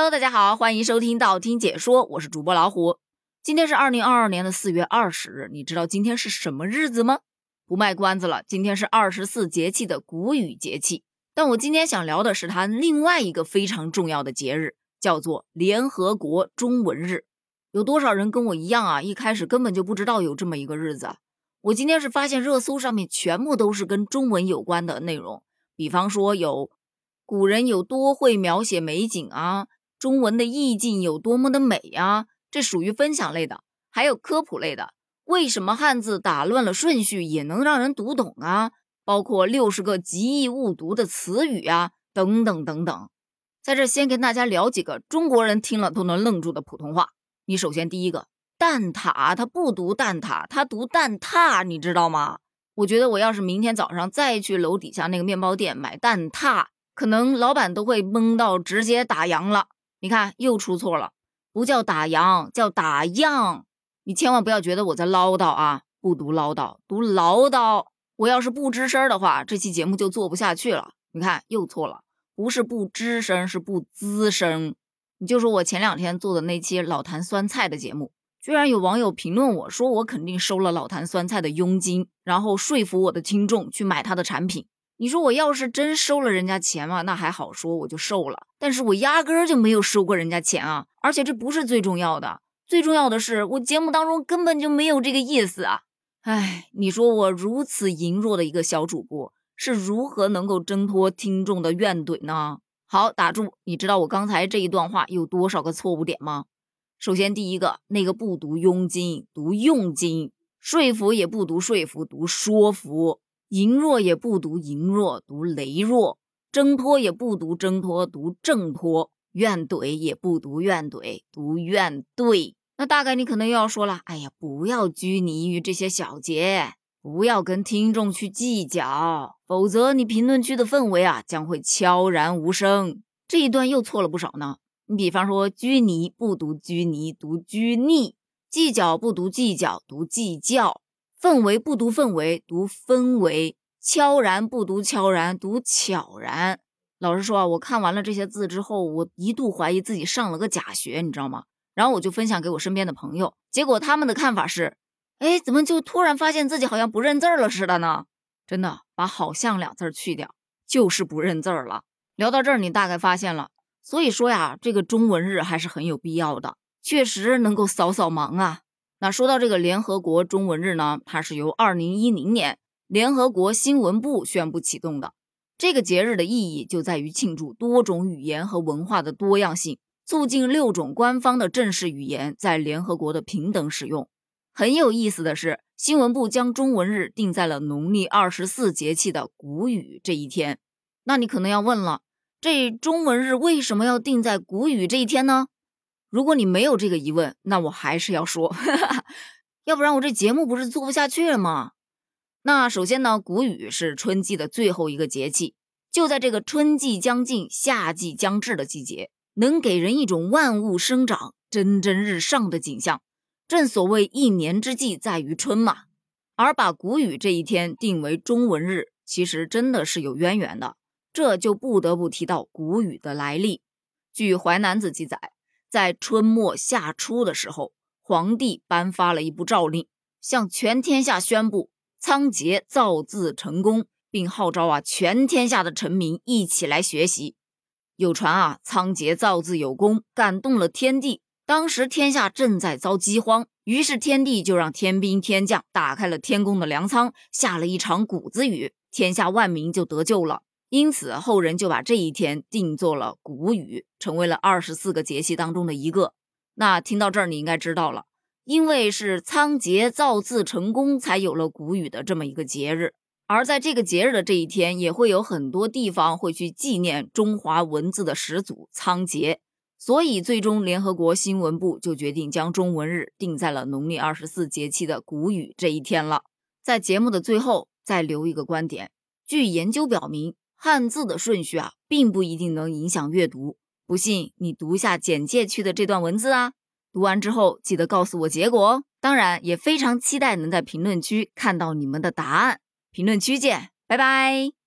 Hello，大家好，欢迎收听道听解说，我是主播老虎。今天是二零二二年的四月二十日，你知道今天是什么日子吗？不卖关子了，今天是二十四节气的谷雨节气。但我今天想聊的是它另外一个非常重要的节日，叫做联合国中文日。有多少人跟我一样啊？一开始根本就不知道有这么一个日子。我今天是发现热搜上面全部都是跟中文有关的内容，比方说有古人有多会描写美景啊。中文的意境有多么的美呀？这属于分享类的，还有科普类的。为什么汉字打乱了顺序也能让人读懂啊？包括六十个极易误读的词语啊，等等等等。在这先跟大家聊几个中国人听了都能愣住的普通话。你首先第一个蛋挞，它不读蛋挞，它读蛋挞，你知道吗？我觉得我要是明天早上再去楼底下那个面包店买蛋挞，可能老板都会懵到直接打烊了。你看，又出错了，不叫打烊，叫打烊。你千万不要觉得我在唠叨啊，不读唠叨，读唠叨。我要是不吱声的话，这期节目就做不下去了。你看，又错了，不是不吱声，是不滋声。你就说我前两天做的那期老坛酸菜的节目，居然有网友评论我说我肯定收了老坛酸菜的佣金，然后说服我的听众去买他的产品。你说我要是真收了人家钱嘛，那还好说，我就受了。但是我压根儿就没有收过人家钱啊！而且这不是最重要的，最重要的是我节目当中根本就没有这个意思啊！哎，你说我如此羸弱的一个小主播，是如何能够挣脱听众的怨怼呢？好，打住！你知道我刚才这一段话有多少个错误点吗？首先第一个，那个不读佣金，读佣金；说服也不读说服，读说服。羸弱也不读羸弱，读羸弱；挣脱也不读挣脱，读挣脱；怨怼也不读怨怼，读怨怼。那大概你可能又要说了：“哎呀，不要拘泥于这些小节，不要跟听众去计较，否则你评论区的氛围啊将会悄然无声。”这一段又错了不少呢。你比方说，拘泥不读拘泥，读拘泥；计较不读计较，读计较。氛围不读氛围，读氛围；悄然不读悄然，读悄然。老实说啊，我看完了这些字之后，我一度怀疑自己上了个假学，你知道吗？然后我就分享给我身边的朋友，结果他们的看法是：哎，怎么就突然发现自己好像不认字了似的呢？真的，把“好像”两字去掉，就是不认字了。聊到这儿，你大概发现了。所以说呀，这个中文日还是很有必要的，确实能够扫扫盲啊。那说到这个联合国中文日呢，它是由二零一零年联合国新闻部宣布启动的。这个节日的意义就在于庆祝多种语言和文化的多样性，促进六种官方的正式语言在联合国的平等使用。很有意思的是，新闻部将中文日定在了农历二十四节气的谷雨这一天。那你可能要问了，这中文日为什么要定在谷雨这一天呢？如果你没有这个疑问，那我还是要说，要不然我这节目不是做不下去了吗？那首先呢，谷雨是春季的最后一个节气，就在这个春季将近、夏季将至的季节，能给人一种万物生长、蒸蒸日上的景象。正所谓一年之计在于春嘛。而把谷雨这一天定为中文日，其实真的是有渊源的。这就不得不提到谷雨的来历。据《淮南子》记载。在春末夏初的时候，皇帝颁发了一部诏令，向全天下宣布仓颉造字成功，并号召啊全天下的臣民一起来学习。有传啊，仓颉造字有功，感动了天地。当时天下正在遭饥荒，于是天帝就让天兵天将打开了天宫的粮仓，下了一场谷子雨，天下万民就得救了。因此，后人就把这一天定做了谷雨，成为了二十四个节气当中的一个。那听到这儿，你应该知道了，因为是仓颉造字成功，才有了谷雨的这么一个节日。而在这个节日的这一天，也会有很多地方会去纪念中华文字的始祖仓颉。所以，最终联合国新闻部就决定将中文日定在了农历二十四节气的谷雨这一天了。在节目的最后，再留一个观点：据研究表明。汉字的顺序啊，并不一定能影响阅读。不信你读一下简介区的这段文字啊，读完之后记得告诉我结果哦。当然，也非常期待能在评论区看到你们的答案。评论区见，拜拜。